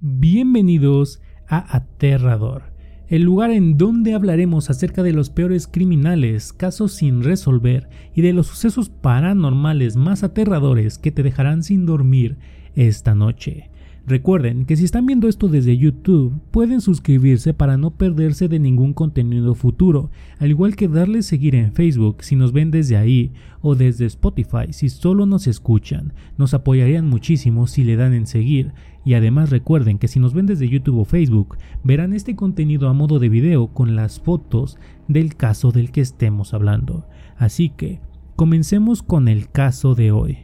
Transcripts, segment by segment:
Bienvenidos a Aterrador, el lugar en donde hablaremos acerca de los peores criminales, casos sin resolver y de los sucesos paranormales más aterradores que te dejarán sin dormir esta noche. Recuerden que si están viendo esto desde YouTube, pueden suscribirse para no perderse de ningún contenido futuro, al igual que darle seguir en Facebook si nos ven desde ahí o desde Spotify si solo nos escuchan. Nos apoyarían muchísimo si le dan en seguir y además recuerden que si nos ven desde YouTube o Facebook, verán este contenido a modo de video con las fotos del caso del que estemos hablando. Así que, comencemos con el caso de hoy.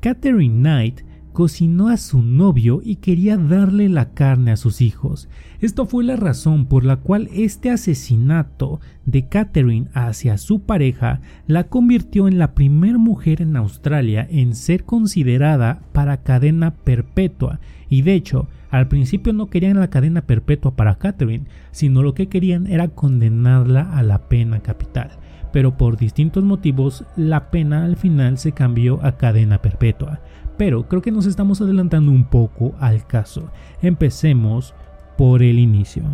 Catherine Knight cocinó a su novio y quería darle la carne a sus hijos. Esto fue la razón por la cual este asesinato de Catherine hacia su pareja la convirtió en la primera mujer en Australia en ser considerada para cadena perpetua y de hecho al principio no querían la cadena perpetua para Catherine, sino lo que querían era condenarla a la pena capital pero por distintos motivos la pena al final se cambió a cadena perpetua. Pero creo que nos estamos adelantando un poco al caso. Empecemos por el inicio.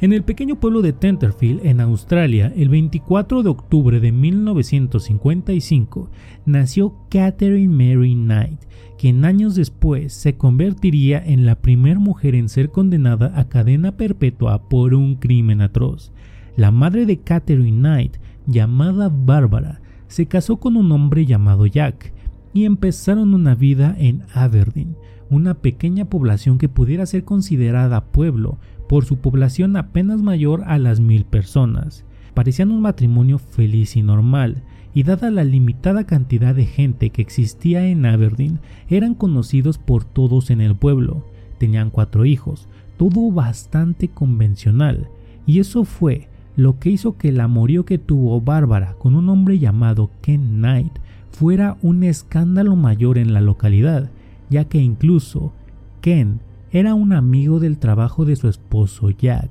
En el pequeño pueblo de Tenterfield, en Australia, el 24 de octubre de 1955, nació Catherine Mary Knight, quien años después se convertiría en la primera mujer en ser condenada a cadena perpetua por un crimen atroz. La madre de Catherine Knight, llamada Bárbara, se casó con un hombre llamado Jack y empezaron una vida en Aberdeen, una pequeña población que pudiera ser considerada pueblo por su población apenas mayor a las mil personas. Parecían un matrimonio feliz y normal, y dada la limitada cantidad de gente que existía en Aberdeen, eran conocidos por todos en el pueblo. Tenían cuatro hijos, todo bastante convencional, y eso fue lo que hizo que el amorío que tuvo Bárbara con un hombre llamado Ken Knight fuera un escándalo mayor en la localidad, ya que incluso Ken era un amigo del trabajo de su esposo Jack.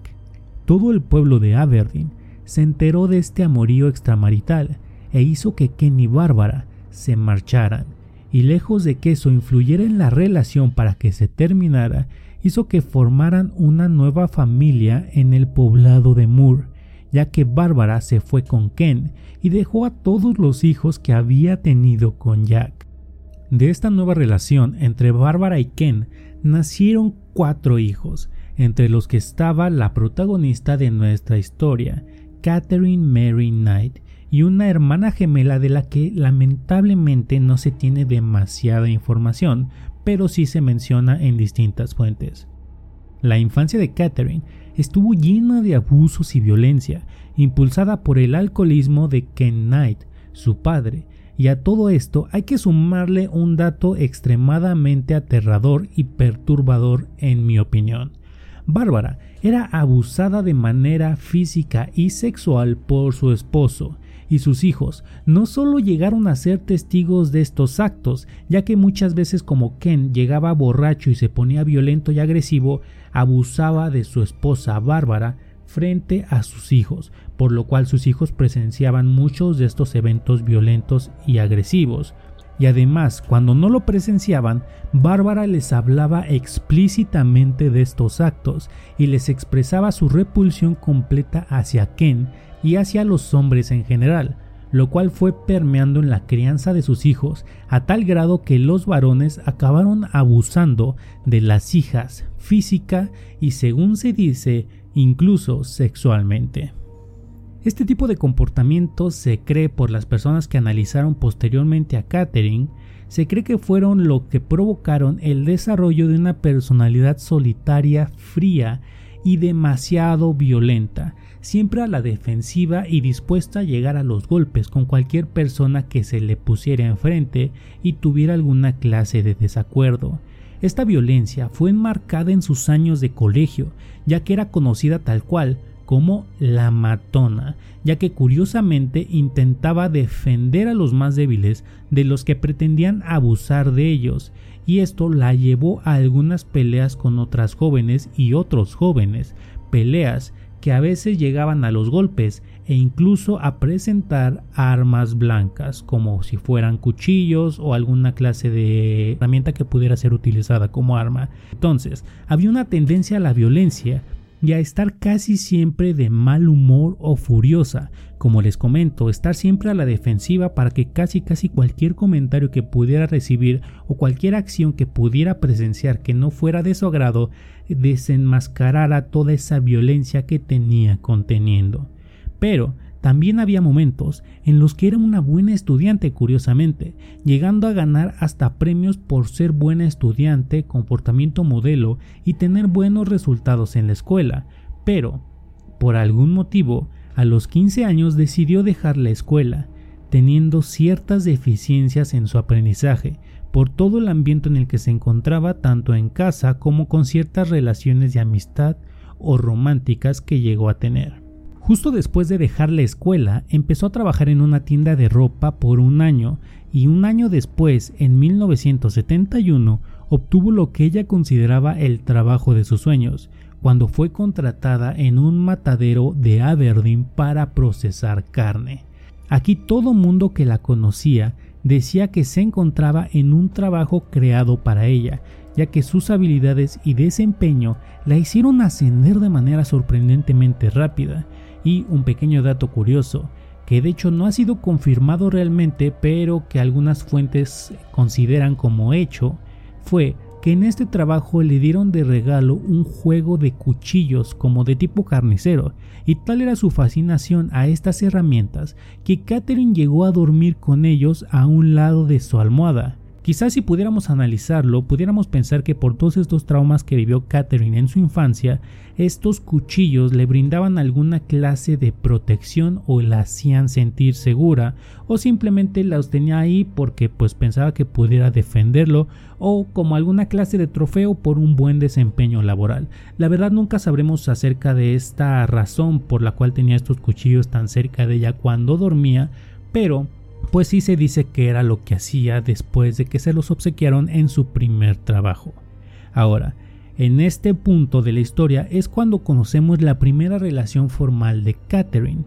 Todo el pueblo de Aberdeen se enteró de este amorío extramarital e hizo que Ken y Bárbara se marcharan, y lejos de que eso influyera en la relación para que se terminara, hizo que formaran una nueva familia en el poblado de Moore, ya que Bárbara se fue con Ken y dejó a todos los hijos que había tenido con Jack. De esta nueva relación entre Bárbara y Ken nacieron cuatro hijos, entre los que estaba la protagonista de nuestra historia, Catherine Mary Knight, y una hermana gemela de la que lamentablemente no se tiene demasiada información, pero sí se menciona en distintas fuentes. La infancia de Catherine estuvo llena de abusos y violencia, impulsada por el alcoholismo de Ken Knight, su padre, y a todo esto hay que sumarle un dato extremadamente aterrador y perturbador en mi opinión. Bárbara era abusada de manera física y sexual por su esposo, y sus hijos no solo llegaron a ser testigos de estos actos, ya que muchas veces como Ken llegaba borracho y se ponía violento y agresivo, abusaba de su esposa Bárbara frente a sus hijos, por lo cual sus hijos presenciaban muchos de estos eventos violentos y agresivos. Y además, cuando no lo presenciaban, Bárbara les hablaba explícitamente de estos actos y les expresaba su repulsión completa hacia Ken y hacia los hombres en general, lo cual fue permeando en la crianza de sus hijos a tal grado que los varones acabaron abusando de las hijas física y según se dice incluso sexualmente. Este tipo de comportamiento se cree por las personas que analizaron posteriormente a Catherine, se cree que fueron lo que provocaron el desarrollo de una personalidad solitaria, fría y demasiado violenta, siempre a la defensiva y dispuesta a llegar a los golpes con cualquier persona que se le pusiera enfrente y tuviera alguna clase de desacuerdo. Esta violencia fue enmarcada en sus años de colegio, ya que era conocida tal cual como la matona, ya que curiosamente intentaba defender a los más débiles de los que pretendían abusar de ellos, y esto la llevó a algunas peleas con otras jóvenes y otros jóvenes, peleas que a veces llegaban a los golpes e incluso a presentar armas blancas como si fueran cuchillos o alguna clase de herramienta que pudiera ser utilizada como arma. Entonces, había una tendencia a la violencia y a estar casi siempre de mal humor o furiosa. Como les comento, estar siempre a la defensiva para que casi casi cualquier comentario que pudiera recibir o cualquier acción que pudiera presenciar que no fuera de su agrado desenmascarara toda esa violencia que tenía conteniendo. Pero también había momentos en los que era una buena estudiante, curiosamente, llegando a ganar hasta premios por ser buena estudiante, comportamiento modelo y tener buenos resultados en la escuela. Pero, por algún motivo, a los 15 años decidió dejar la escuela, teniendo ciertas deficiencias en su aprendizaje, por todo el ambiente en el que se encontraba tanto en casa como con ciertas relaciones de amistad o románticas que llegó a tener. Justo después de dejar la escuela, empezó a trabajar en una tienda de ropa por un año y un año después, en 1971, obtuvo lo que ella consideraba el trabajo de sus sueños, cuando fue contratada en un matadero de Aberdeen para procesar carne. Aquí todo mundo que la conocía decía que se encontraba en un trabajo creado para ella, ya que sus habilidades y desempeño la hicieron ascender de manera sorprendentemente rápida, y un pequeño dato curioso, que de hecho no ha sido confirmado realmente, pero que algunas fuentes consideran como hecho, fue que en este trabajo le dieron de regalo un juego de cuchillos como de tipo carnicero, y tal era su fascinación a estas herramientas que Catherine llegó a dormir con ellos a un lado de su almohada, Quizás si pudiéramos analizarlo, pudiéramos pensar que por todos estos traumas que vivió Catherine en su infancia, estos cuchillos le brindaban alguna clase de protección o la hacían sentir segura o simplemente los tenía ahí porque pues pensaba que pudiera defenderlo o como alguna clase de trofeo por un buen desempeño laboral. La verdad nunca sabremos acerca de esta razón por la cual tenía estos cuchillos tan cerca de ella cuando dormía, pero pues sí se dice que era lo que hacía después de que se los obsequiaron en su primer trabajo. Ahora, en este punto de la historia es cuando conocemos la primera relación formal de Catherine.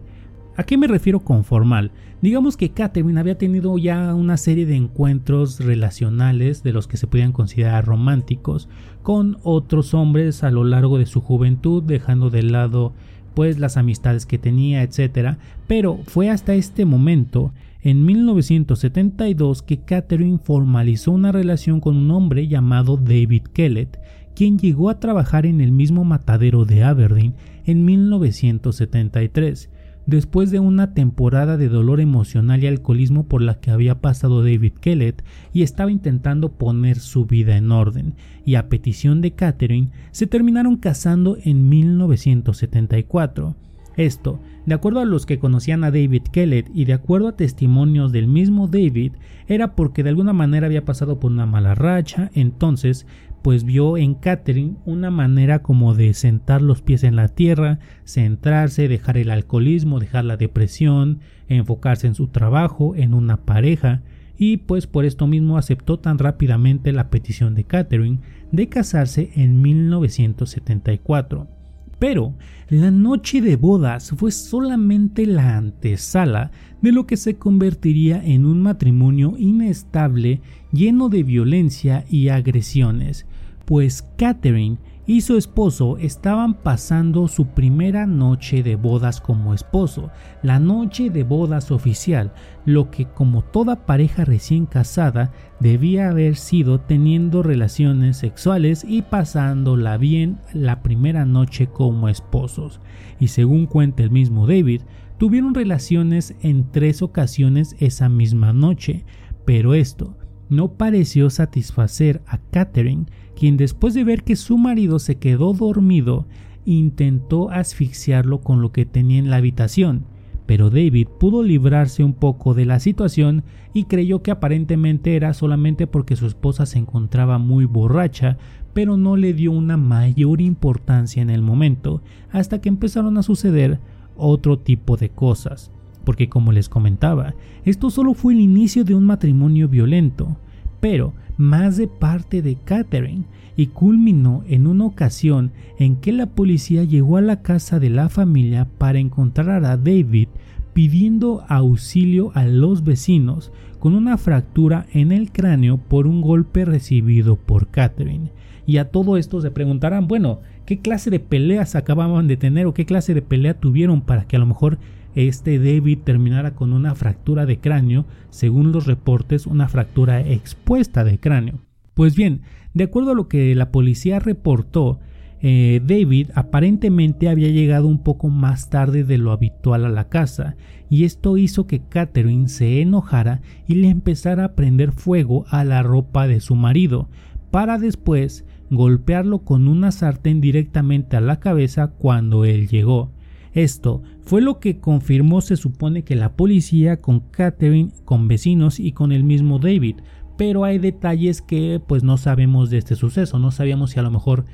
¿A qué me refiero con formal? Digamos que Catherine había tenido ya una serie de encuentros relacionales de los que se podían considerar románticos con otros hombres a lo largo de su juventud, dejando de lado pues las amistades que tenía, etc. Pero fue hasta este momento en 1972 que Catherine formalizó una relación con un hombre llamado David Kellett, quien llegó a trabajar en el mismo matadero de Aberdeen en 1973, después de una temporada de dolor emocional y alcoholismo por la que había pasado David Kellett y estaba intentando poner su vida en orden, y a petición de Catherine se terminaron casando en 1974. Esto, de acuerdo a los que conocían a David Kellett y de acuerdo a testimonios del mismo David, era porque de alguna manera había pasado por una mala racha, entonces pues vio en Catherine una manera como de sentar los pies en la tierra, centrarse, dejar el alcoholismo, dejar la depresión, enfocarse en su trabajo, en una pareja, y pues por esto mismo aceptó tan rápidamente la petición de Catherine de casarse en 1974. Pero la noche de bodas fue solamente la antesala de lo que se convertiría en un matrimonio inestable lleno de violencia y agresiones, pues Catherine y su esposo estaban pasando su primera noche de bodas como esposo, la noche de bodas oficial, lo que como toda pareja recién casada debía haber sido teniendo relaciones sexuales y pasándola bien la primera noche como esposos. Y según cuenta el mismo David, tuvieron relaciones en tres ocasiones esa misma noche, pero esto no pareció satisfacer a Catherine, quien después de ver que su marido se quedó dormido, intentó asfixiarlo con lo que tenía en la habitación, pero David pudo librarse un poco de la situación y creyó que aparentemente era solamente porque su esposa se encontraba muy borracha, pero no le dio una mayor importancia en el momento, hasta que empezaron a suceder otro tipo de cosas porque como les comentaba, esto solo fue el inicio de un matrimonio violento, pero más de parte de Catherine, y culminó en una ocasión en que la policía llegó a la casa de la familia para encontrar a David pidiendo auxilio a los vecinos con una fractura en el cráneo por un golpe recibido por Catherine. Y a todo esto se preguntarán, bueno, ¿qué clase de peleas acababan de tener o qué clase de pelea tuvieron para que a lo mejor este David terminara con una fractura de cráneo, según los reportes, una fractura expuesta de cráneo? Pues bien, de acuerdo a lo que la policía reportó, eh, David aparentemente había llegado un poco más tarde de lo habitual a la casa, y esto hizo que Catherine se enojara y le empezara a prender fuego a la ropa de su marido, para después golpearlo con una sartén directamente a la cabeza cuando él llegó. Esto fue lo que confirmó se supone que la policía con Catherine, con vecinos y con el mismo David, pero hay detalles que pues no sabemos de este suceso, no sabíamos si a lo mejor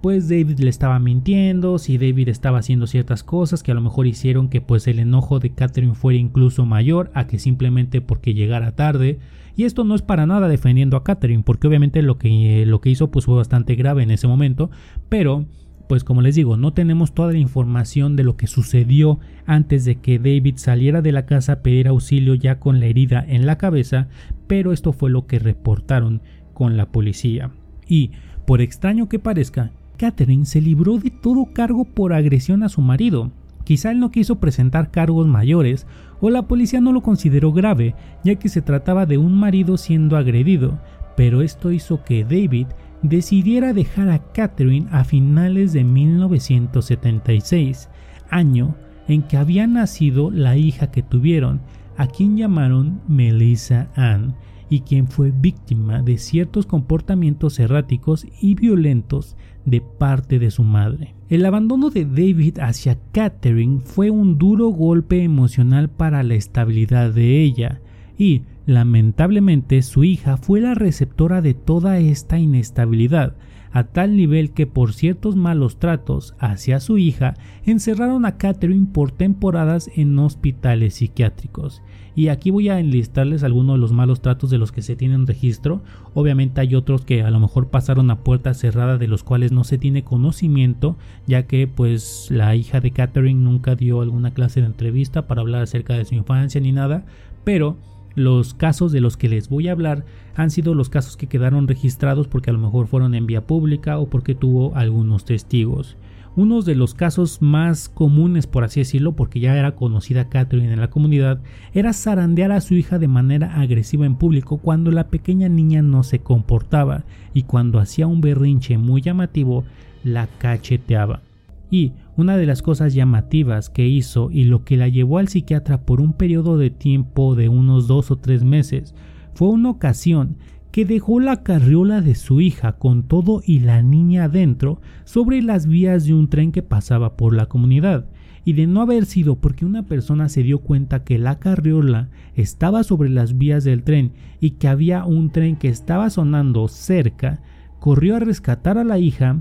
pues David le estaba mintiendo, si David estaba haciendo ciertas cosas que a lo mejor hicieron que pues el enojo de Catherine fuera incluso mayor a que simplemente porque llegara tarde. Y esto no es para nada defendiendo a Catherine, porque obviamente lo que, lo que hizo pues fue bastante grave en ese momento, pero pues como les digo, no tenemos toda la información de lo que sucedió antes de que David saliera de la casa a pedir auxilio ya con la herida en la cabeza, pero esto fue lo que reportaron con la policía. Y, por extraño que parezca, Catherine se libró de todo cargo por agresión a su marido. Quizá él no quiso presentar cargos mayores o la policía no lo consideró grave, ya que se trataba de un marido siendo agredido, pero esto hizo que David decidiera dejar a Catherine a finales de 1976, año en que había nacido la hija que tuvieron, a quien llamaron Melissa Ann, y quien fue víctima de ciertos comportamientos erráticos y violentos de parte de su madre. El abandono de David hacia Catherine fue un duro golpe emocional para la estabilidad de ella, y Lamentablemente su hija fue la receptora de toda esta inestabilidad, a tal nivel que por ciertos malos tratos hacia su hija encerraron a Catherine por temporadas en hospitales psiquiátricos. Y aquí voy a enlistarles algunos de los malos tratos de los que se tienen registro. Obviamente hay otros que a lo mejor pasaron a puerta cerrada de los cuales no se tiene conocimiento, ya que pues la hija de Catherine nunca dio alguna clase de entrevista para hablar acerca de su infancia ni nada, pero los casos de los que les voy a hablar han sido los casos que quedaron registrados porque a lo mejor fueron en vía pública o porque tuvo algunos testigos. Uno de los casos más comunes, por así decirlo, porque ya era conocida Catherine en la comunidad, era zarandear a su hija de manera agresiva en público cuando la pequeña niña no se comportaba y cuando hacía un berrinche muy llamativo, la cacheteaba. Y una de las cosas llamativas que hizo y lo que la llevó al psiquiatra por un periodo de tiempo de unos dos o tres meses fue una ocasión que dejó la carriola de su hija con todo y la niña adentro sobre las vías de un tren que pasaba por la comunidad, y de no haber sido porque una persona se dio cuenta que la carriola estaba sobre las vías del tren y que había un tren que estaba sonando cerca, corrió a rescatar a la hija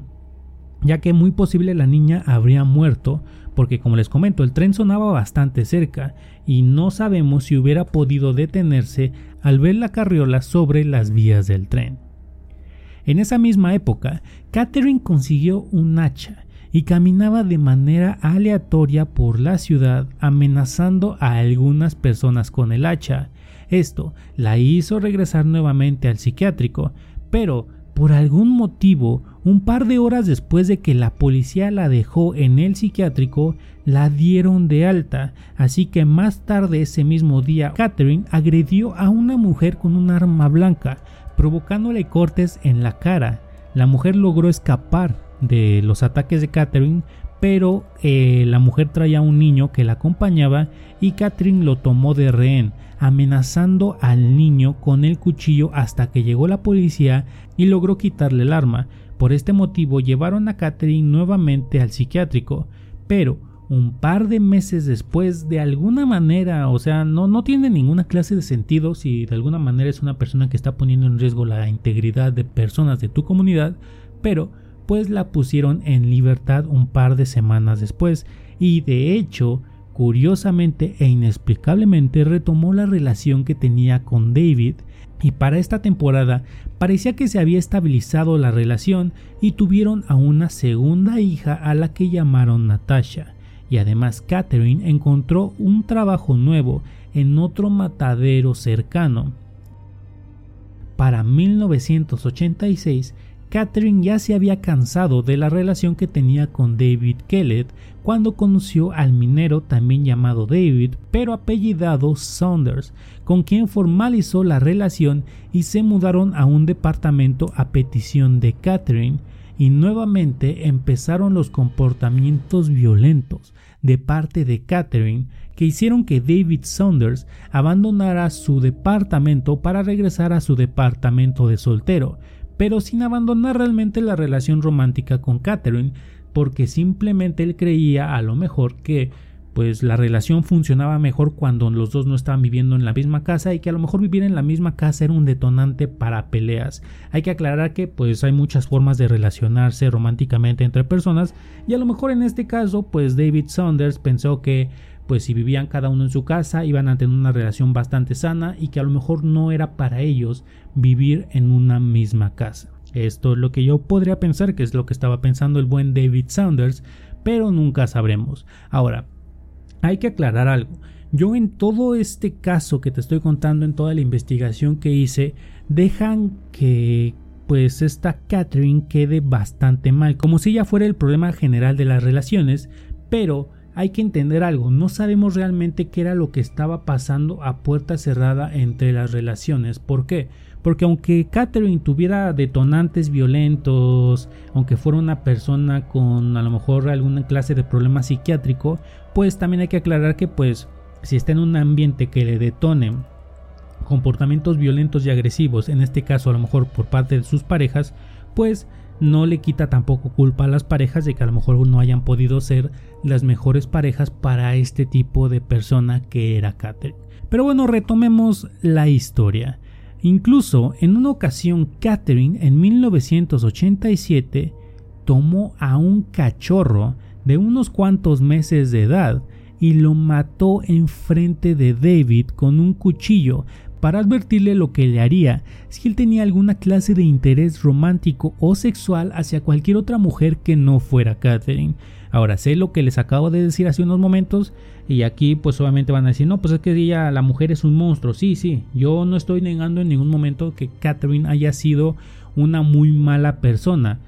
ya que muy posible la niña habría muerto porque como les comento el tren sonaba bastante cerca y no sabemos si hubiera podido detenerse al ver la carriola sobre las vías del tren. En esa misma época, Catherine consiguió un hacha y caminaba de manera aleatoria por la ciudad amenazando a algunas personas con el hacha. Esto la hizo regresar nuevamente al psiquiátrico, pero por algún motivo, un par de horas después de que la policía la dejó en el psiquiátrico, la dieron de alta, así que más tarde ese mismo día Catherine agredió a una mujer con un arma blanca, provocándole cortes en la cara. La mujer logró escapar de los ataques de Catherine, pero eh, la mujer traía a un niño que la acompañaba y Catherine lo tomó de rehén, amenazando al niño con el cuchillo hasta que llegó la policía y logró quitarle el arma. Por este motivo llevaron a Catherine nuevamente al psiquiátrico, pero un par de meses después, de alguna manera, o sea, no, no tiene ninguna clase de sentido si de alguna manera es una persona que está poniendo en riesgo la integridad de personas de tu comunidad, pero pues la pusieron en libertad un par de semanas después y de hecho curiosamente e inexplicablemente retomó la relación que tenía con David y para esta temporada parecía que se había estabilizado la relación y tuvieron a una segunda hija a la que llamaron Natasha. Y además Catherine encontró un trabajo nuevo en otro matadero cercano. Para 1986, Catherine ya se había cansado de la relación que tenía con David Kellett cuando conoció al minero también llamado David, pero apellidado Saunders, con quien formalizó la relación y se mudaron a un departamento a petición de Catherine, y nuevamente empezaron los comportamientos violentos de parte de Catherine que hicieron que David Saunders abandonara su departamento para regresar a su departamento de soltero, pero sin abandonar realmente la relación romántica con Catherine, porque simplemente él creía a lo mejor que pues la relación funcionaba mejor cuando los dos no estaban viviendo en la misma casa y que a lo mejor vivir en la misma casa era un detonante para peleas. Hay que aclarar que pues hay muchas formas de relacionarse románticamente entre personas y a lo mejor en este caso pues David Saunders pensó que pues si vivían cada uno en su casa iban a tener una relación bastante sana y que a lo mejor no era para ellos vivir en una misma casa. Esto es lo que yo podría pensar que es lo que estaba pensando el buen David Saunders, pero nunca sabremos. Ahora, hay que aclarar algo. Yo en todo este caso que te estoy contando, en toda la investigación que hice, dejan que pues esta Catherine quede bastante mal, como si ella fuera el problema general de las relaciones, pero hay que entender algo, no sabemos realmente qué era lo que estaba pasando a puerta cerrada entre las relaciones. ¿Por qué? Porque aunque Catherine tuviera detonantes violentos, aunque fuera una persona con a lo mejor alguna clase de problema psiquiátrico, pues también hay que aclarar que pues si está en un ambiente que le detone comportamientos violentos y agresivos, en este caso a lo mejor por parte de sus parejas, pues no le quita tampoco culpa a las parejas de que a lo mejor no hayan podido ser las mejores parejas para este tipo de persona que era Catherine. Pero bueno, retomemos la historia. Incluso en una ocasión Catherine en 1987 tomó a un cachorro de unos cuantos meses de edad y lo mató enfrente de David con un cuchillo para advertirle lo que le haría si él tenía alguna clase de interés romántico o sexual hacia cualquier otra mujer que no fuera Catherine. Ahora sé lo que les acabo de decir hace unos momentos y aquí pues obviamente van a decir, no, pues es que ella, la mujer es un monstruo. Sí, sí, yo no estoy negando en ningún momento que Catherine haya sido una muy mala persona,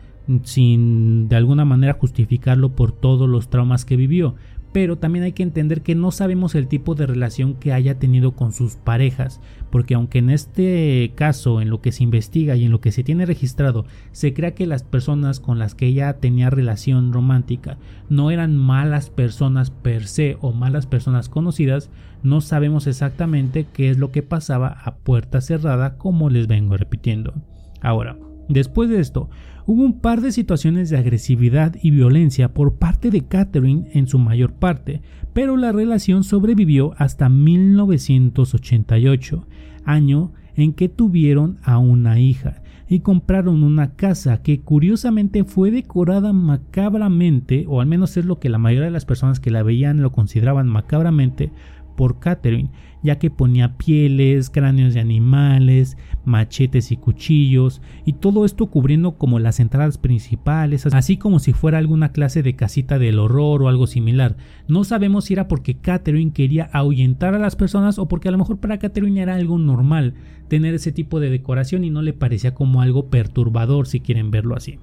sin de alguna manera justificarlo por todos los traumas que vivió pero también hay que entender que no sabemos el tipo de relación que haya tenido con sus parejas, porque aunque en este caso, en lo que se investiga y en lo que se tiene registrado, se crea que las personas con las que ella tenía relación romántica no eran malas personas per se o malas personas conocidas, no sabemos exactamente qué es lo que pasaba a puerta cerrada como les vengo repitiendo. Ahora, después de esto, hubo un par de situaciones de agresividad y violencia por parte de Catherine en su mayor parte, pero la relación sobrevivió hasta 1988, año en que tuvieron a una hija y compraron una casa que curiosamente fue decorada macabramente, o al menos es lo que la mayoría de las personas que la veían lo consideraban macabramente, por Catherine, ya que ponía pieles, cráneos de animales, machetes y cuchillos, y todo esto cubriendo como las entradas principales, así como si fuera alguna clase de casita del horror o algo similar. No sabemos si era porque Catherine quería ahuyentar a las personas o porque a lo mejor para Catherine era algo normal tener ese tipo de decoración y no le parecía como algo perturbador si quieren verlo así.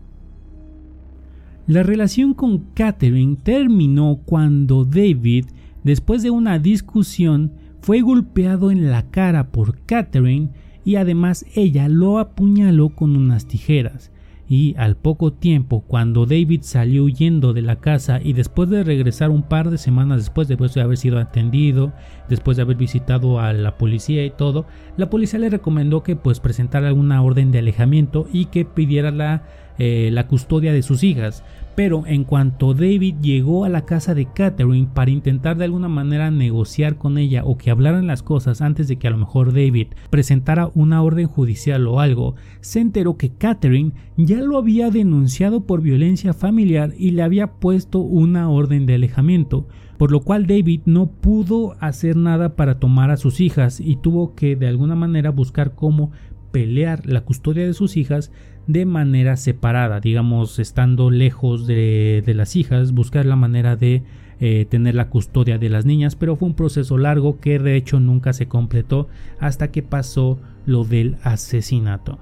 La relación con Catherine terminó cuando David Después de una discusión, fue golpeado en la cara por Catherine y además ella lo apuñaló con unas tijeras. Y al poco tiempo, cuando David salió huyendo de la casa y después de regresar un par de semanas después, después de haber sido atendido, después de haber visitado a la policía y todo, la policía le recomendó que pues presentara alguna orden de alejamiento y que pidiera la, eh, la custodia de sus hijas Pero en cuanto David llegó a la casa de Catherine para intentar de alguna manera negociar con ella o que hablaran las cosas antes de que a lo mejor David presentara una orden judicial o algo, se enteró que Catherine ya lo había denunciado por violencia familiar y le había puesto una orden de alejamiento, por lo cual David no pudo hacer nada para tomar a sus hijas y tuvo que de alguna manera buscar cómo pelear la custodia de sus hijas de manera separada, digamos, estando lejos de, las hijas, buscar la manera de eh, tener la custodia de las niñas, pero fue un proceso largo que de hecho nunca se completó hasta que pasó lo del asesinato.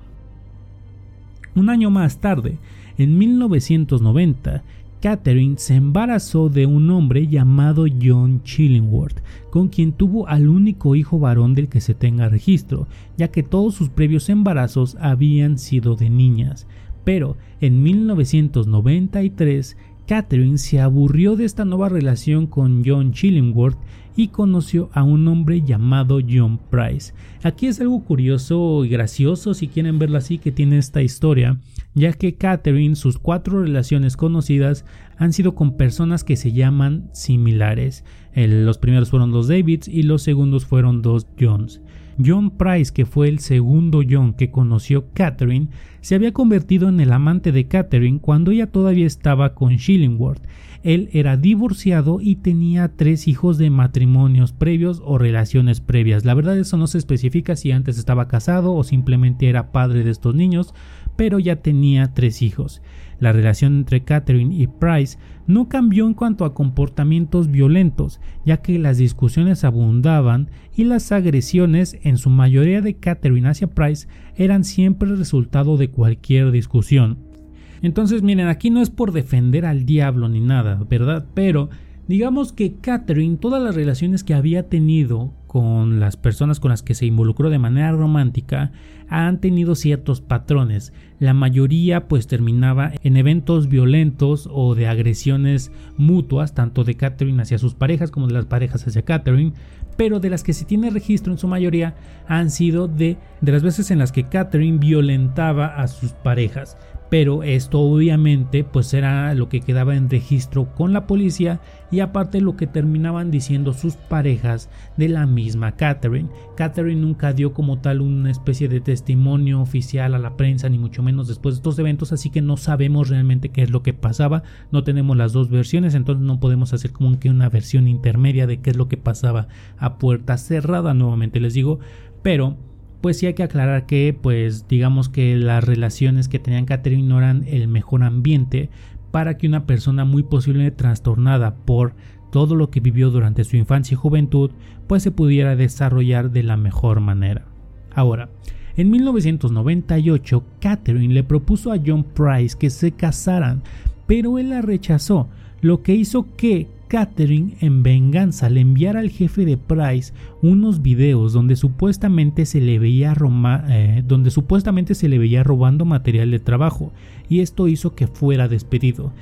Un año más tarde, en 1990, Catherine se embarazó de un hombre llamado John Chillingworth, con quien tuvo al único hijo varón del que se tenga registro, ya que todos sus previos embarazos habían sido de niñas. Pero en 1993, Catherine se aburrió de esta nueva relación con John Chillingworth y conoció a un hombre llamado John Price. Aquí es algo curioso y gracioso si quieren verlo así que tiene esta historia, ya que Catherine, sus cuatro relaciones conocidas han sido con personas que se llaman similares. los primeros fueron dos Davids y los segundos fueron dos Johns. John Price, que fue el segundo John que conoció Catherine, se había convertido en el amante de Catherine cuando ella todavía estaba con Shillingworth. Él era divorciado y tenía tres hijos de matrimonios previos o relaciones previas. La verdad eso no se especifica si antes estaba casado o simplemente era padre de estos niños, pero ya tenía tres hijos. La relación entre Catherine y Price no cambió en cuanto a comportamientos violentos, ya que las discusiones abundaban y las agresiones en su mayoría de Catherine hacia Price eran siempre el resultado de cualquier discusión. Entonces miren, aquí no es por defender al diablo ni nada, ¿verdad? Pero digamos que Catherine, todas las relaciones que había tenido con las personas con las que se involucró de manera romántica han tenido ciertos patrones. La mayoría pues terminaba en eventos violentos o de agresiones mutuas, tanto de Catherine hacia sus parejas como de las parejas hacia Catherine, pero de las que se tiene registro en su mayoría han sido de, de las veces en las que Catherine violentaba a sus parejas pero esto obviamente pues era lo que quedaba en registro con la policía y aparte lo que terminaban diciendo sus parejas de la misma Catherine. Catherine nunca dio como tal una especie de testimonio oficial a la prensa ni mucho menos después de estos eventos así que no sabemos realmente qué es lo que pasaba, no tenemos las dos versiones entonces no podemos hacer como que una versión intermedia de qué es lo que pasaba a puerta cerrada nuevamente les digo, pero pues sí hay que aclarar que, pues digamos que las relaciones que tenían Catherine no eran el mejor ambiente para que una persona muy posiblemente trastornada por todo lo que vivió durante su infancia y juventud, pues se pudiera desarrollar de la mejor manera. Ahora, en 1998, Catherine le propuso a John Price que se casaran, pero él la rechazó, lo que hizo que Catherine en venganza le enviara al jefe de Price unos videos donde supuestamente se le veía eh, donde supuestamente se le veía robando material de trabajo y esto hizo que fuera despedido.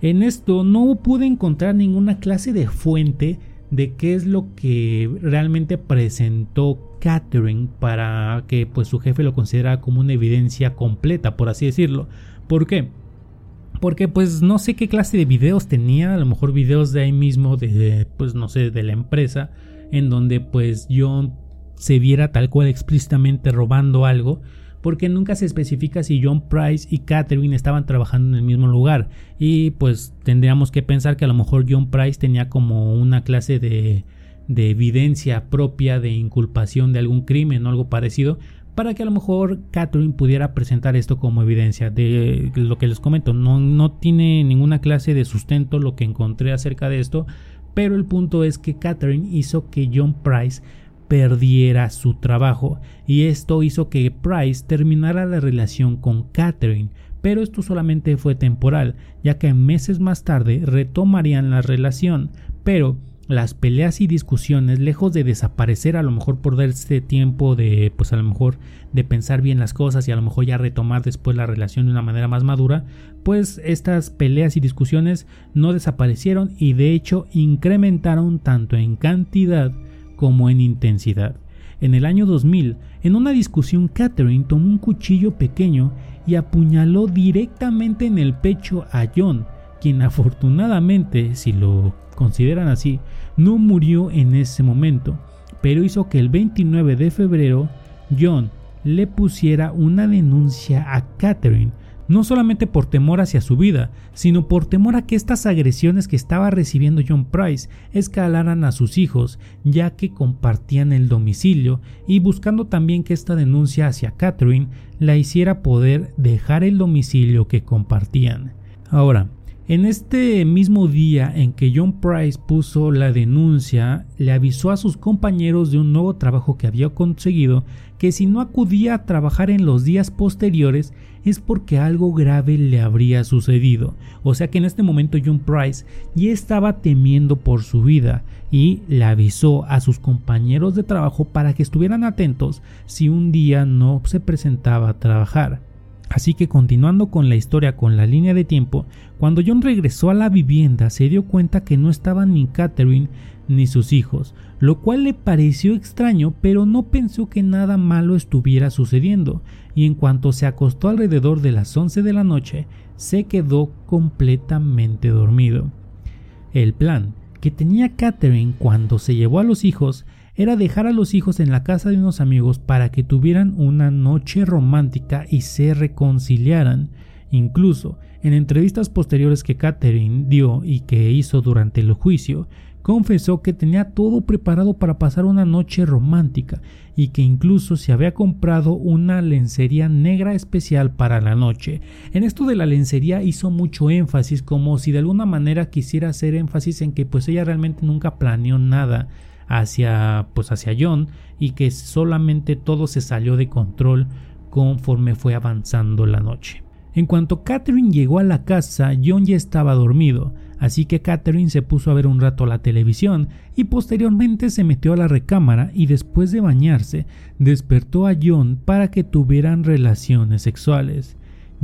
En esto no pude encontrar ninguna clase de fuente de qué es lo que realmente presentó Catherine para que pues su jefe lo considerara como una evidencia completa, por así decirlo. ¿Por qué? Porque pues no sé qué clase de videos tenía, a lo mejor videos de ahí mismo, de pues no sé, de la empresa, en donde pues yo se viera tal cual explícitamente robando algo, porque nunca se especifica si John Price y Catherine estaban trabajando en el mismo lugar, y pues tendríamos que pensar que a lo mejor John Price tenía como una clase de de evidencia propia de inculpación de algún crimen o algo parecido, para que a lo mejor Catherine pudiera presentar esto como evidencia de lo que les comento. No, no tiene ninguna clase de sustento lo que encontré acerca de esto, pero el punto es que Catherine hizo que John Price perdiera su trabajo y esto hizo que Price terminara la relación con Catherine. Pero esto solamente fue temporal, ya que meses más tarde retomarían la relación, pero las peleas y discusiones, lejos de desaparecer a lo mejor por darse tiempo de, pues a lo mejor de pensar bien las cosas y a lo mejor ya retomar después la relación de una manera más madura, pues estas peleas y discusiones no desaparecieron y de hecho incrementaron tanto en cantidad como en intensidad. En el año 2000, en una discusión, Catherine tomó un cuchillo pequeño y apuñaló directamente en el pecho a John, quien afortunadamente, si lo consideran así, no murió en ese momento, pero hizo que el 29 de febrero John le pusiera una denuncia a Catherine no solamente por temor hacia su vida, sino por temor a que estas agresiones que estaba recibiendo John Price escalaran a sus hijos, ya que compartían el domicilio, y buscando también que esta denuncia hacia Catherine la hiciera poder dejar el domicilio que compartían. Ahora, en este mismo día en que John Price puso la denuncia, le avisó a sus compañeros de un nuevo trabajo que había conseguido que si no acudía a trabajar en los días posteriores es porque algo grave le habría sucedido. O sea que en este momento John Price ya estaba temiendo por su vida y le avisó a sus compañeros de trabajo para que estuvieran atentos si un día no se presentaba a trabajar. Así que continuando con la historia con la línea de tiempo, cuando John regresó a la vivienda se dio cuenta que no estaban ni Catherine ni sus hijos, lo cual le pareció extraño, pero no pensó que nada malo estuviera sucediendo, y en cuanto se acostó alrededor de las 11 de la noche, se quedó completamente dormido. El plan que tenía Catherine cuando se llevó a los hijos era dejar a los hijos en la casa de unos amigos para que tuvieran una noche romántica y se reconciliaran. Incluso en entrevistas posteriores que Catherine dio y que hizo durante el juicio, confesó que tenía todo preparado para pasar una noche romántica y que incluso se había comprado una lencería negra especial para la noche. En esto de la lencería hizo mucho énfasis como si de alguna manera quisiera hacer énfasis en que pues ella realmente nunca planeó nada hacia pues hacia John y que solamente todo se salió de control conforme fue avanzando la noche. En cuanto Catherine llegó a la casa, John ya estaba dormido, así que Catherine se puso a ver un rato la televisión y posteriormente se metió a la recámara y después de bañarse despertó a John para que tuvieran relaciones sexuales.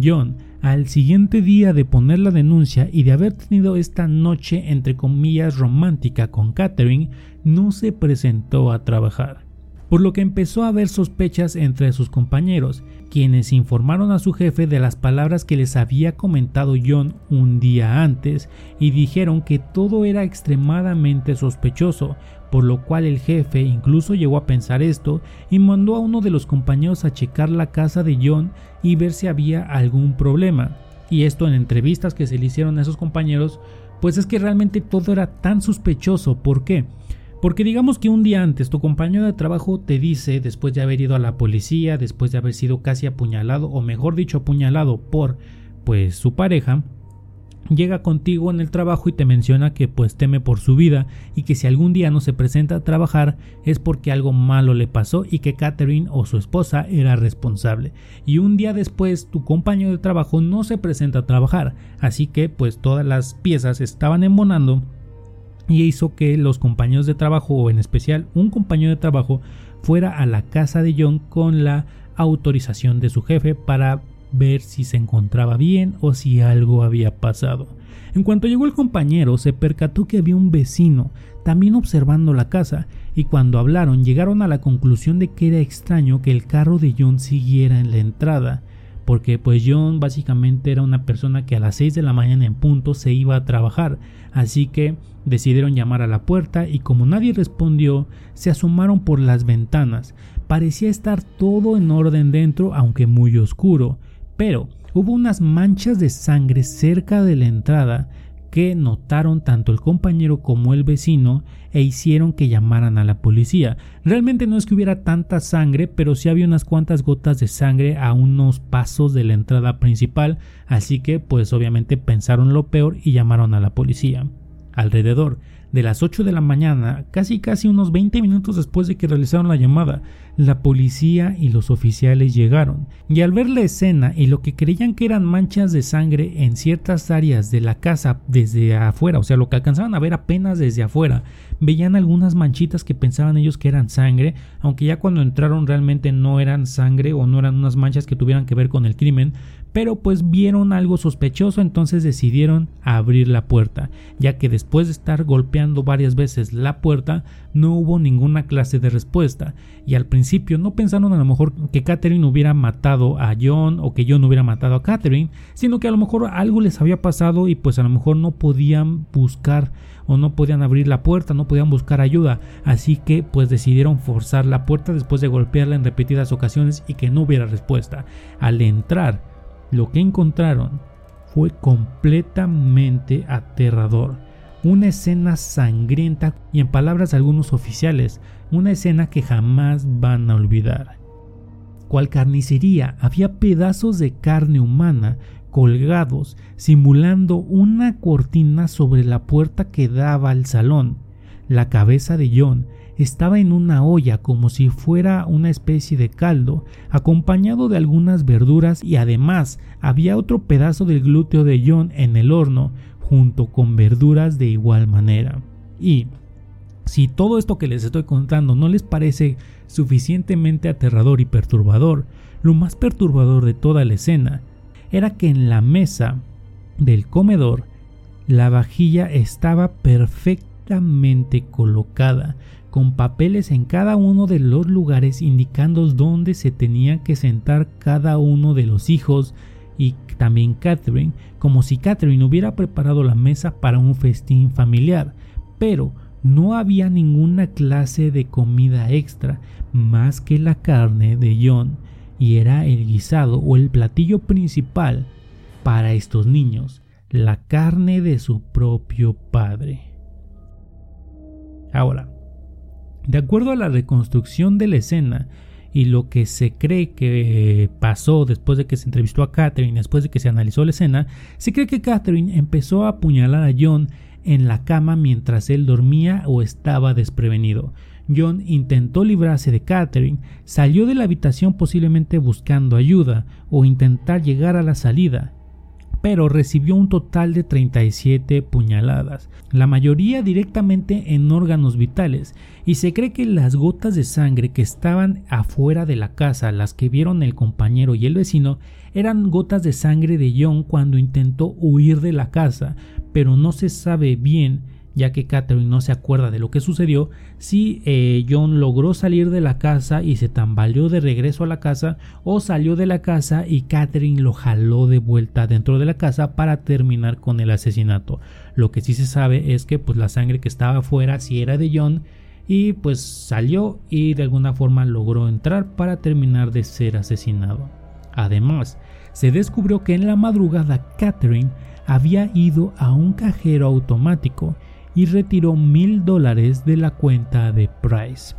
John, al siguiente día de poner la denuncia y de haber tenido esta noche entre comillas romántica con Catherine, no se presentó a trabajar, por lo que empezó a haber sospechas entre sus compañeros, quienes informaron a su jefe de las palabras que les había comentado John un día antes y dijeron que todo era extremadamente sospechoso, por lo cual el jefe incluso llegó a pensar esto y mandó a uno de los compañeros a checar la casa de John y ver si había algún problema. Y esto en entrevistas que se le hicieron a esos compañeros, pues es que realmente todo era tan sospechoso. ¿Por qué? Porque digamos que un día antes tu compañero de trabajo te dice, después de haber ido a la policía, después de haber sido casi apuñalado, o mejor dicho, apuñalado por pues su pareja, llega contigo en el trabajo y te menciona que pues teme por su vida y que si algún día no se presenta a trabajar es porque algo malo le pasó y que Catherine o su esposa era responsable. Y un día después tu compañero de trabajo no se presenta a trabajar, así que pues todas las piezas estaban embonando y hizo que los compañeros de trabajo o en especial un compañero de trabajo fuera a la casa de John con la autorización de su jefe para ver si se encontraba bien o si algo había pasado. En cuanto llegó el compañero se percató que había un vecino también observando la casa y cuando hablaron llegaron a la conclusión de que era extraño que el carro de John siguiera en la entrada porque pues John básicamente era una persona que a las 6 de la mañana en punto se iba a trabajar, así que decidieron llamar a la puerta y como nadie respondió, se asomaron por las ventanas. Parecía estar todo en orden dentro, aunque muy oscuro, pero hubo unas manchas de sangre cerca de la entrada que notaron tanto el compañero como el vecino e hicieron que llamaran a la policía. Realmente no es que hubiera tanta sangre, pero sí había unas cuantas gotas de sangre a unos pasos de la entrada principal, así que pues obviamente pensaron lo peor y llamaron a la policía. Alrededor de las 8 de la mañana, casi casi unos 20 minutos después de que realizaron la llamada, la policía y los oficiales llegaron, y al ver la escena y lo que creían que eran manchas de sangre en ciertas áreas de la casa desde afuera, o sea, lo que alcanzaban a ver apenas desde afuera, veían algunas manchitas que pensaban ellos que eran sangre, aunque ya cuando entraron realmente no eran sangre o no eran unas manchas que tuvieran que ver con el crimen, pero pues vieron algo sospechoso, entonces decidieron abrir la puerta, ya que después de estar golpeando varias veces la puerta, no hubo ninguna clase de respuesta, y al principio no pensaron a lo mejor que Catherine hubiera matado a John o que John hubiera matado a Catherine, sino que a lo mejor algo les había pasado y pues a lo mejor no podían buscar o no podían abrir la puerta, no podían buscar ayuda, así que pues decidieron forzar la puerta después de golpearla en repetidas ocasiones y que no hubiera respuesta. Al entrar, lo que encontraron fue completamente aterrador. Una escena sangrienta y en palabras de algunos oficiales, una escena que jamás van a olvidar. Cual carnicería había pedazos de carne humana colgados, simulando una cortina sobre la puerta que daba al salón. La cabeza de John estaba en una olla como si fuera una especie de caldo, acompañado de algunas verduras y además había otro pedazo del glúteo de John en el horno, junto con verduras de igual manera. Y si todo esto que les estoy contando no les parece suficientemente aterrador y perturbador, lo más perturbador de toda la escena era que en la mesa del comedor la vajilla estaba perfectamente colocada, con papeles en cada uno de los lugares indicando dónde se tenía que sentar cada uno de los hijos y también Catherine, como si Catherine hubiera preparado la mesa para un festín familiar, pero no había ninguna clase de comida extra más que la carne de John y era el guisado o el platillo principal para estos niños, la carne de su propio padre. Ahora, de acuerdo a la reconstrucción de la escena y lo que se cree que pasó después de que se entrevistó a Catherine, después de que se analizó la escena, se cree que Catherine empezó a apuñalar a John en la cama mientras él dormía o estaba desprevenido. John intentó librarse de Catherine, salió de la habitación posiblemente buscando ayuda o intentar llegar a la salida, pero recibió un total de 37 puñaladas, la mayoría directamente en órganos vitales, y se cree que las gotas de sangre que estaban afuera de la casa, las que vieron el compañero y el vecino, eran gotas de sangre de John cuando intentó huir de la casa, pero no se sabe bien ya que Catherine no se acuerda de lo que sucedió, si eh, John logró salir de la casa y se tambaleó de regreso a la casa o salió de la casa y Catherine lo jaló de vuelta dentro de la casa para terminar con el asesinato. Lo que sí se sabe es que pues la sangre que estaba afuera sí era de John y pues salió y de alguna forma logró entrar para terminar de ser asesinado. Además, se descubrió que en la madrugada Catherine había ido a un cajero automático y retiró mil dólares de la cuenta de Price.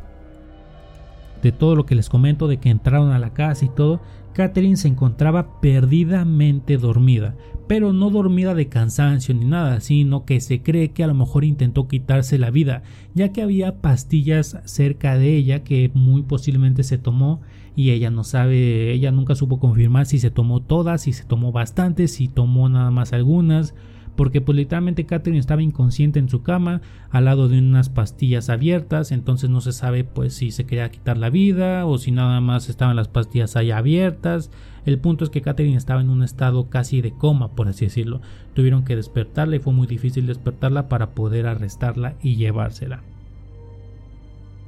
De todo lo que les comento de que entraron a la casa y todo, Catherine se encontraba perdidamente dormida, pero no dormida de cansancio ni nada, sino que se cree que a lo mejor intentó quitarse la vida, ya que había pastillas cerca de ella que muy posiblemente se tomó y ella no sabe, ella nunca supo confirmar si se tomó todas, si se tomó bastantes, si tomó nada más algunas, porque pues literalmente Catherine estaba inconsciente en su cama al lado de unas pastillas abiertas, entonces no se sabe pues si se quería quitar la vida o si nada más estaban las pastillas ahí abiertas. El punto es que Catherine estaba en un estado casi de coma, por así decirlo. Tuvieron que despertarla y fue muy difícil despertarla para poder arrestarla y llevársela.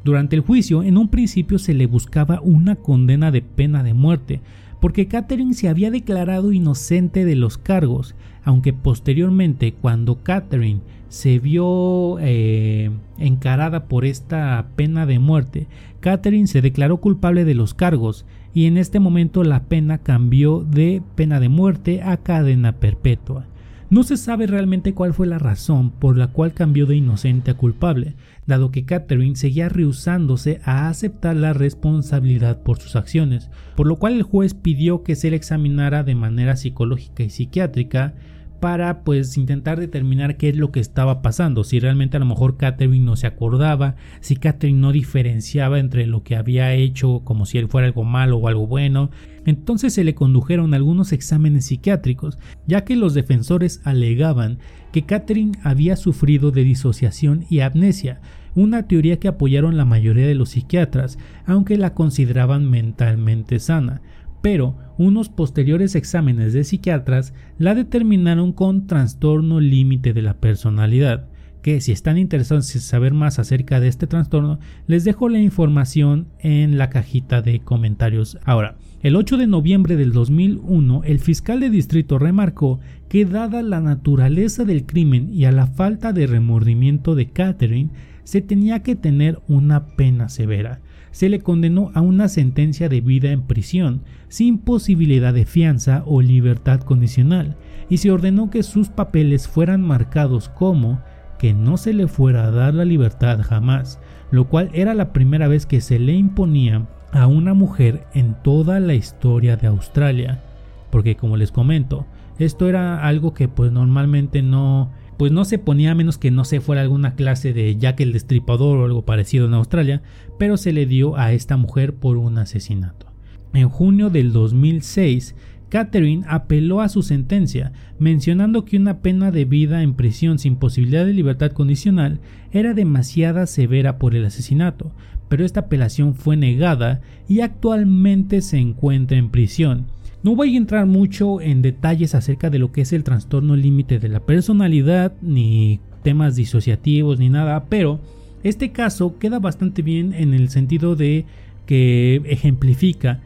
Durante el juicio, en un principio se le buscaba una condena de pena de muerte, porque Catherine se había declarado inocente de los cargos, aunque posteriormente cuando Catherine se vio eh, encarada por esta pena de muerte, Catherine se declaró culpable de los cargos y en este momento la pena cambió de pena de muerte a cadena perpetua. No se sabe realmente cuál fue la razón por la cual cambió de inocente a culpable, dado que Catherine seguía rehusándose a aceptar la responsabilidad por sus acciones, por lo cual el juez pidió que se le examinara de manera psicológica y psiquiátrica para pues intentar determinar qué es lo que estaba pasando, si realmente a lo mejor Catherine no se acordaba, si Catherine no diferenciaba entre lo que había hecho como si él fuera algo malo o algo bueno. Entonces se le condujeron algunos exámenes psiquiátricos, ya que los defensores alegaban que Catherine había sufrido de disociación y amnesia, una teoría que apoyaron la mayoría de los psiquiatras, aunque la consideraban mentalmente sana pero unos posteriores exámenes de psiquiatras la determinaron con trastorno límite de la personalidad, que si están interesados en saber más acerca de este trastorno, les dejo la información en la cajita de comentarios. Ahora, el 8 de noviembre del 2001, el fiscal de distrito remarcó que dada la naturaleza del crimen y a la falta de remordimiento de Catherine, se tenía que tener una pena severa. Se le condenó a una sentencia de vida en prisión, sin posibilidad de fianza o libertad condicional, y se ordenó que sus papeles fueran marcados como que no se le fuera a dar la libertad jamás, lo cual era la primera vez que se le imponía a una mujer en toda la historia de Australia. Porque como les comento, esto era algo que pues normalmente no pues no se ponía a menos que no se fuera alguna clase de Jack el Destripador o algo parecido en Australia, pero se le dio a esta mujer por un asesinato. En junio del 2006, Catherine apeló a su sentencia, mencionando que una pena de vida en prisión sin posibilidad de libertad condicional era demasiada severa por el asesinato, pero esta apelación fue negada y actualmente se encuentra en prisión. No voy a entrar mucho en detalles acerca de lo que es el trastorno límite de la personalidad, ni temas disociativos, ni nada, pero este caso queda bastante bien en el sentido de que ejemplifica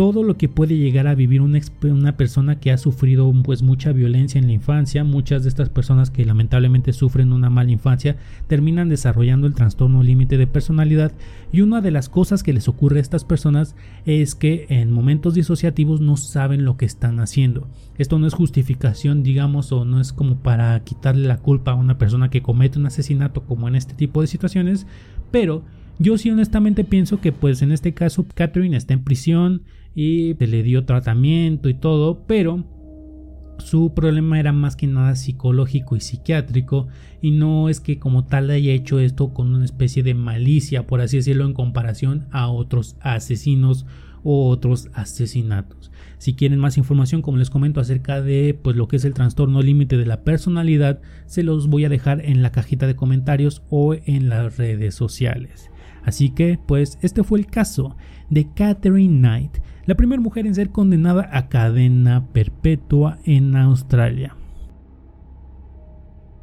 todo lo que puede llegar a vivir una, persona que ha sufrido pues mucha violencia en la infancia. Muchas de estas personas que lamentablemente sufren una mala infancia terminan desarrollando el trastorno límite de personalidad y una de las cosas que les ocurre a estas personas es que en momentos disociativos no saben lo que están haciendo. Esto no es justificación, digamos, o no es como para quitarle la culpa a una persona que comete un asesinato como en este tipo de situaciones, pero yo sí honestamente pienso que pues en este caso Catherine está en prisión y se le dio tratamiento y todo, pero su problema era más que nada psicológico y psiquiátrico y no es que como tal haya hecho esto con una especie de malicia, por así decirlo, en comparación a otros asesinos o otros asesinatos. Si quieren más información, como les comento acerca de pues lo que es el trastorno límite de la personalidad, se los voy a dejar en la cajita de comentarios o en las redes sociales. Así que, pues, este fue el caso de Catherine Knight, la primera mujer en ser condenada a cadena perpetua en Australia.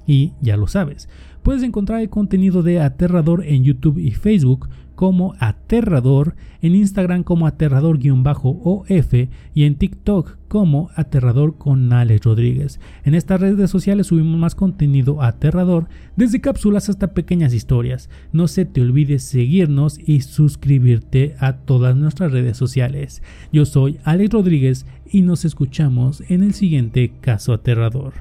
Y ya lo sabes, puedes encontrar el contenido de Aterrador en YouTube y Facebook como Aterrador, en Instagram como Aterrador-OF y en TikTok como Aterrador con Alex Rodríguez. En estas redes sociales subimos más contenido aterrador, desde cápsulas hasta pequeñas historias. No se te olvide seguirnos y suscribirte a todas nuestras redes sociales. Yo soy Alex Rodríguez y nos escuchamos en el siguiente caso aterrador.